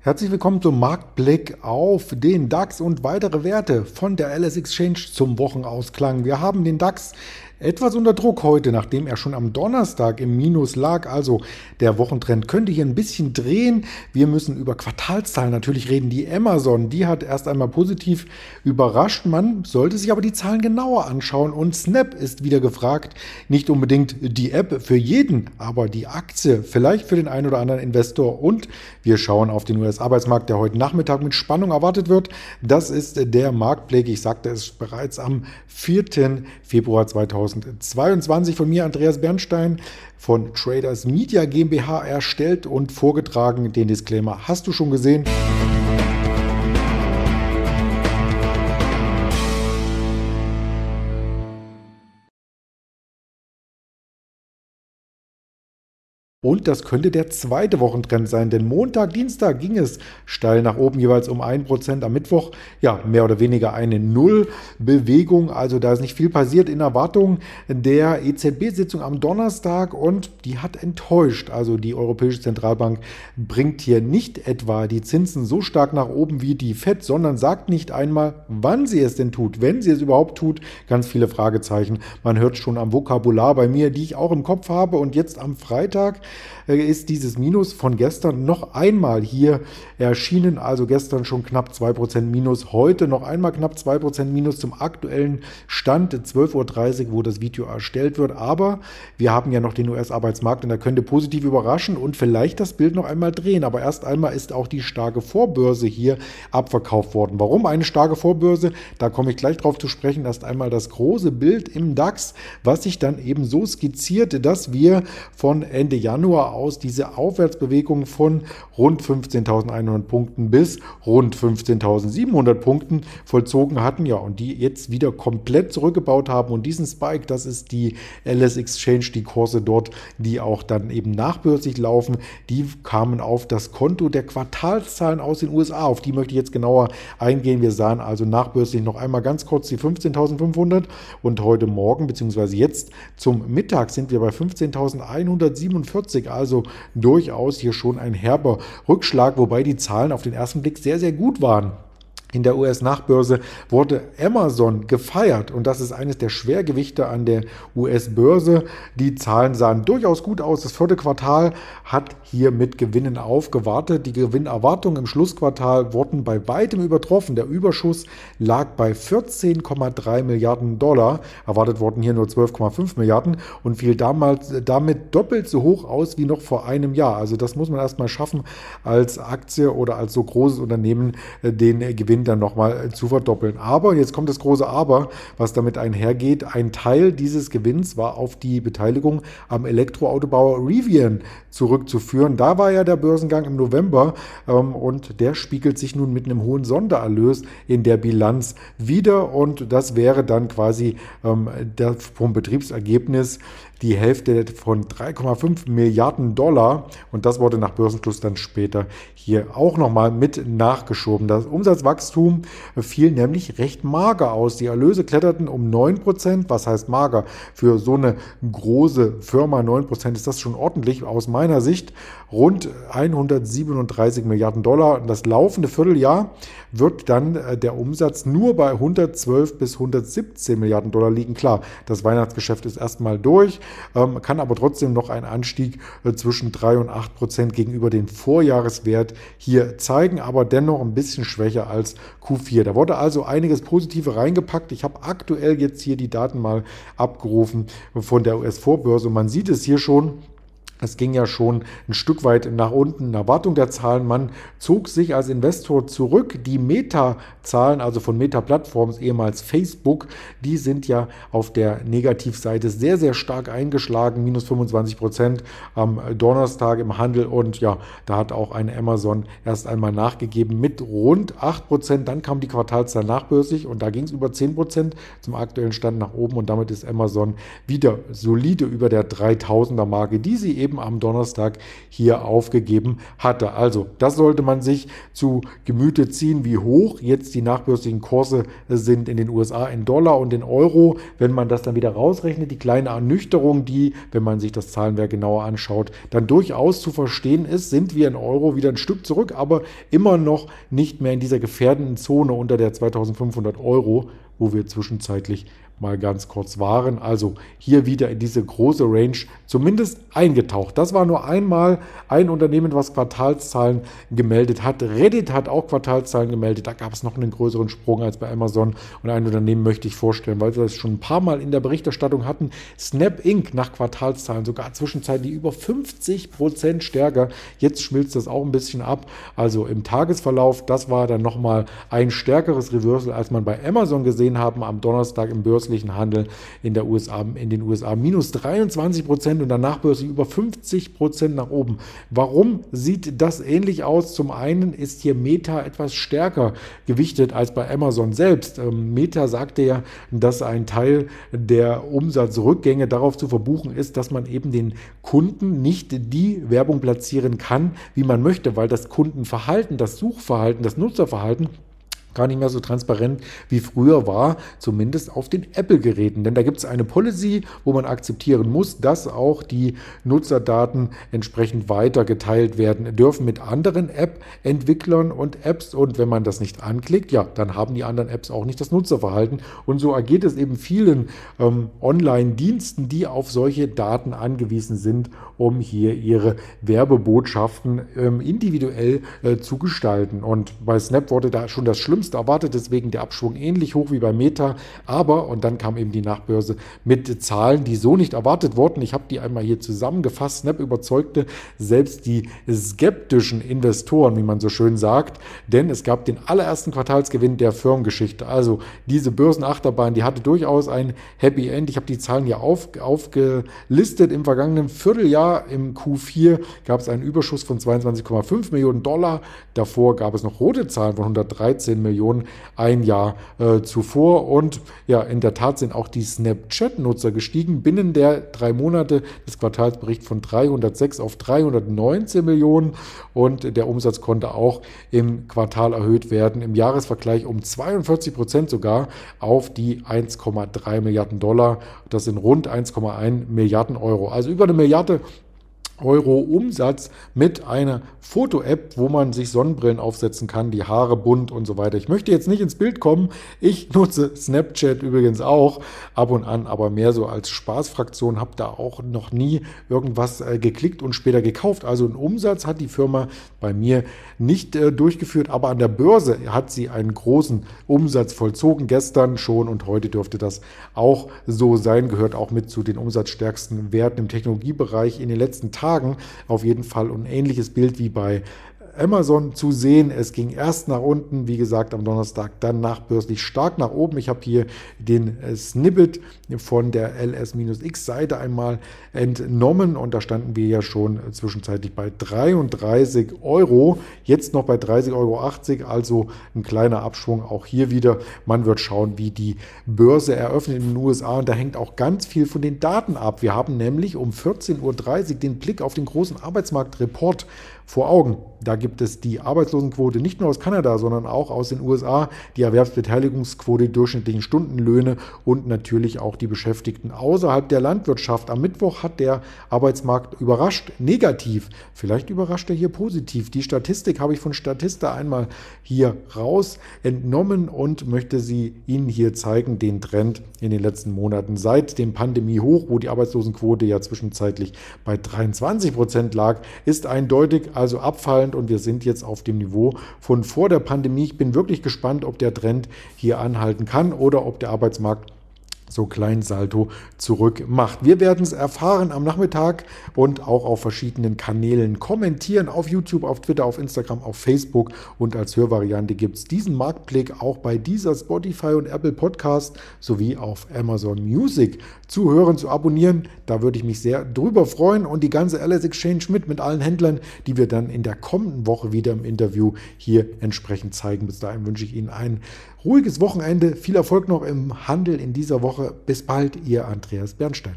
Herzlich willkommen zum Marktblick auf den DAX und weitere Werte von der LS Exchange zum Wochenausklang. Wir haben den DAX etwas unter Druck heute, nachdem er schon am Donnerstag im Minus lag. Also der Wochentrend könnte hier ein bisschen drehen. Wir müssen über Quartalszahlen natürlich reden. Die Amazon, die hat erst einmal positiv überrascht. Man sollte sich aber die Zahlen genauer anschauen. Und Snap ist wieder gefragt. Nicht unbedingt die App für jeden, aber die Aktie vielleicht für den einen oder anderen Investor. Und wir schauen auf den US-Arbeitsmarkt, der heute Nachmittag mit Spannung erwartet wird. Das ist der Marktblick. Ich sagte es bereits am 4. Februar 2020. 2022 von mir, Andreas Bernstein von Traders Media GmbH erstellt und vorgetragen. Den Disclaimer hast du schon gesehen. Und das könnte der zweite Wochentrend sein, denn Montag, Dienstag ging es steil nach oben, jeweils um 1%. Am Mittwoch, ja, mehr oder weniger eine Nullbewegung. Also da ist nicht viel passiert in Erwartung der EZB-Sitzung am Donnerstag und die hat enttäuscht. Also die Europäische Zentralbank bringt hier nicht etwa die Zinsen so stark nach oben wie die FED, sondern sagt nicht einmal, wann sie es denn tut, wenn sie es überhaupt tut. Ganz viele Fragezeichen. Man hört schon am Vokabular bei mir, die ich auch im Kopf habe. Und jetzt am Freitag ist dieses Minus von gestern noch einmal hier erschienen. Also gestern schon knapp 2% Minus, heute noch einmal knapp 2% Minus zum aktuellen Stand 12.30 Uhr, wo das Video erstellt wird. Aber wir haben ja noch den US-Arbeitsmarkt und er könnte positiv überraschen und vielleicht das Bild noch einmal drehen. Aber erst einmal ist auch die starke Vorbörse hier abverkauft worden. Warum eine starke Vorbörse? Da komme ich gleich drauf zu sprechen. Erst einmal das große Bild im DAX, was sich dann eben so skizziert, dass wir von Ende Januar aus diese Aufwärtsbewegung von rund 15.100 Punkten bis rund 15.700 Punkten vollzogen hatten. Ja, und die jetzt wieder komplett zurückgebaut haben. Und diesen Spike, das ist die LS Exchange, die Kurse dort, die auch dann eben nachbörslich laufen, die kamen auf das Konto der Quartalszahlen aus den USA. Auf die möchte ich jetzt genauer eingehen. Wir sahen also nachbörslich noch einmal ganz kurz die 15.500 und heute Morgen beziehungsweise jetzt zum Mittag sind wir bei 15.147. Also also durchaus hier schon ein herber Rückschlag, wobei die Zahlen auf den ersten Blick sehr, sehr gut waren. In der US-Nachbörse wurde Amazon gefeiert und das ist eines der Schwergewichte an der US-Börse. Die Zahlen sahen durchaus gut aus. Das vierte Quartal hat hier mit Gewinnen aufgewartet. Die Gewinnerwartungen im Schlussquartal wurden bei weitem übertroffen. Der Überschuss lag bei 14,3 Milliarden Dollar. Erwartet wurden hier nur 12,5 Milliarden und fiel damals damit doppelt so hoch aus wie noch vor einem Jahr. Also das muss man erstmal schaffen, als Aktie oder als so großes Unternehmen äh, den Gewinn Gewinn dann nochmal zu verdoppeln. Aber, jetzt kommt das große Aber, was damit einhergeht, ein Teil dieses Gewinns war auf die Beteiligung am Elektroautobauer Rivian zurückzuführen. Da war ja der Börsengang im November ähm, und der spiegelt sich nun mit einem hohen Sondererlös in der Bilanz wieder und das wäre dann quasi ähm, der, vom Betriebsergebnis die Hälfte von 3,5 Milliarden Dollar und das wurde nach Börsenschluss dann später hier auch nochmal mit nachgeschoben. Das Umsatzwachstum fiel nämlich recht mager aus. Die Erlöse kletterten um 9%. Was heißt mager? Für so eine große Firma 9% ist das schon ordentlich aus meiner Sicht. Rund 137 Milliarden Dollar. Das laufende Vierteljahr wird dann äh, der Umsatz nur bei 112 bis 117 Milliarden Dollar liegen. Klar, das Weihnachtsgeschäft ist erstmal durch ähm, kann aber trotzdem noch einen Anstieg äh, zwischen 3 und 8 Prozent gegenüber dem Vorjahreswert hier zeigen, aber dennoch ein bisschen schwächer als Q4. Da wurde also einiges Positive reingepackt. Ich habe aktuell jetzt hier die Daten mal abgerufen von der US-Vorbörse. Man sieht es hier schon. Es ging ja schon ein Stück weit nach unten in Erwartung der Zahlen. Man zog sich als Investor zurück. Die Meta-Zahlen, also von Meta-Plattforms, ehemals Facebook, die sind ja auf der Negativseite sehr, sehr stark eingeschlagen. Minus 25 Prozent am Donnerstag im Handel. Und ja, da hat auch eine Amazon erst einmal nachgegeben mit rund 8 Prozent. Dann kam die Quartalszahl nachbörslich und da ging es über 10 Prozent zum aktuellen Stand nach oben. Und damit ist Amazon wieder solide über der 3000er Marke, die sie eben eben am Donnerstag hier aufgegeben hatte. Also das sollte man sich zu Gemüte ziehen, wie hoch jetzt die nachbörslichen Kurse sind in den USA in Dollar und in Euro. Wenn man das dann wieder rausrechnet, die kleine Ernüchterung, die, wenn man sich das Zahlenwerk genauer anschaut, dann durchaus zu verstehen ist, sind wir in Euro wieder ein Stück zurück, aber immer noch nicht mehr in dieser gefährdenden Zone unter der 2500 Euro, wo wir zwischenzeitlich mal ganz kurz waren. Also hier wieder in diese große Range zumindest eingetaucht. Das war nur einmal ein Unternehmen, was Quartalszahlen gemeldet hat. Reddit hat auch Quartalszahlen gemeldet. Da gab es noch einen größeren Sprung als bei Amazon. Und ein Unternehmen möchte ich vorstellen, weil wir das schon ein paar Mal in der Berichterstattung hatten. Snap Inc. nach Quartalszahlen sogar zwischenzeitlich über 50 Prozent stärker. Jetzt schmilzt das auch ein bisschen ab. Also im Tagesverlauf, das war dann nochmal ein stärkeres Reversal, als man bei Amazon gesehen haben am Donnerstag im Börsen börslichen Handel in, der USA, in den USA. Minus 23 Prozent und danach börslich über 50 Prozent nach oben. Warum sieht das ähnlich aus? Zum einen ist hier Meta etwas stärker gewichtet als bei Amazon selbst. Ähm, Meta sagte ja, dass ein Teil der Umsatzrückgänge darauf zu verbuchen ist, dass man eben den Kunden nicht die Werbung platzieren kann, wie man möchte, weil das Kundenverhalten, das Suchverhalten, das Nutzerverhalten gar nicht mehr so transparent wie früher war, zumindest auf den Apple-Geräten. Denn da gibt es eine Policy, wo man akzeptieren muss, dass auch die Nutzerdaten entsprechend weiter geteilt werden dürfen mit anderen App-Entwicklern und Apps. Und wenn man das nicht anklickt, ja, dann haben die anderen Apps auch nicht das Nutzerverhalten. Und so ergeht es eben vielen ähm, Online-Diensten, die auf solche Daten angewiesen sind, um hier ihre Werbebotschaften ähm, individuell äh, zu gestalten. Und bei Snap wurde da schon das Schlimmste erwartet, deswegen der Abschwung ähnlich hoch wie bei Meta. Aber, und dann kam eben die Nachbörse mit Zahlen, die so nicht erwartet wurden. Ich habe die einmal hier zusammengefasst. Snap überzeugte selbst die skeptischen Investoren, wie man so schön sagt, denn es gab den allerersten Quartalsgewinn der Firmengeschichte. Also diese Börsenachterbahn, die hatte durchaus ein Happy End. Ich habe die Zahlen hier auf, aufgelistet. Im vergangenen Vierteljahr im Q4 gab es einen Überschuss von 22,5 Millionen Dollar. Davor gab es noch rote Zahlen von 113 Millionen ein Jahr äh, zuvor. Und ja, in der Tat sind auch die Snapchat-Nutzer gestiegen. Binnen der drei Monate des Quartalsberichts von 306 auf 319 Millionen. Und der Umsatz konnte auch im Quartal erhöht werden. Im Jahresvergleich um 42 Prozent sogar auf die 1,3 Milliarden Dollar. Das sind rund 1,1 Milliarden Euro. Also über eine Milliarde Euro Umsatz mit einer Foto-App, wo man sich Sonnenbrillen aufsetzen kann, die Haare bunt und so weiter. Ich möchte jetzt nicht ins Bild kommen. Ich nutze Snapchat übrigens auch ab und an, aber mehr so als Spaßfraktion. Habe da auch noch nie irgendwas äh, geklickt und später gekauft. Also einen Umsatz hat die Firma bei mir nicht äh, durchgeführt, aber an der Börse hat sie einen großen Umsatz vollzogen. Gestern schon und heute dürfte das auch so sein. Gehört auch mit zu den umsatzstärksten Werten im Technologiebereich in den letzten Tagen. Tagen auf jeden Fall. Ein ähnliches Bild wie bei Amazon zu sehen. Es ging erst nach unten, wie gesagt, am Donnerstag, dann nachbörslich stark nach oben. Ich habe hier den äh, Snippet von der LS-X-Seite einmal entnommen und da standen wir ja schon zwischenzeitlich bei 33 Euro, jetzt noch bei 30,80 Euro, also ein kleiner Abschwung auch hier wieder. Man wird schauen, wie die Börse eröffnet in den USA und da hängt auch ganz viel von den Daten ab. Wir haben nämlich um 14.30 Uhr den Blick auf den großen Arbeitsmarktreport vor Augen. Da gibt es die Arbeitslosenquote nicht nur aus Kanada, sondern auch aus den USA, die Erwerbsbeteiligungsquote, die durchschnittlichen Stundenlöhne und natürlich auch die Beschäftigten außerhalb der Landwirtschaft. Am Mittwoch hat der Arbeitsmarkt überrascht, negativ. Vielleicht überrascht er hier positiv. Die Statistik habe ich von Statista einmal hier raus entnommen und möchte sie Ihnen hier zeigen, den Trend in den letzten Monaten seit dem Pandemie-Hoch, wo die Arbeitslosenquote ja zwischenzeitlich bei 23 Prozent lag, ist eindeutig also abfallend und wir sind jetzt auf dem Niveau von vor der Pandemie. Ich bin wirklich gespannt, ob der Trend hier anhalten kann oder ob der Arbeitsmarkt so kleinen Salto zurück macht. Wir werden es erfahren am Nachmittag und auch auf verschiedenen Kanälen kommentieren. Auf YouTube, auf Twitter, auf Instagram, auf Facebook und als Hörvariante gibt es diesen Marktblick auch bei dieser Spotify und Apple Podcast sowie auf Amazon Music zu hören, zu abonnieren. Da würde ich mich sehr drüber freuen und die ganze LS Exchange mit, mit allen Händlern, die wir dann in der kommenden Woche wieder im Interview hier entsprechend zeigen. Bis dahin wünsche ich Ihnen einen ruhiges Wochenende. Viel Erfolg noch im Handel in dieser Woche. Bis bald, Ihr Andreas Bernstein.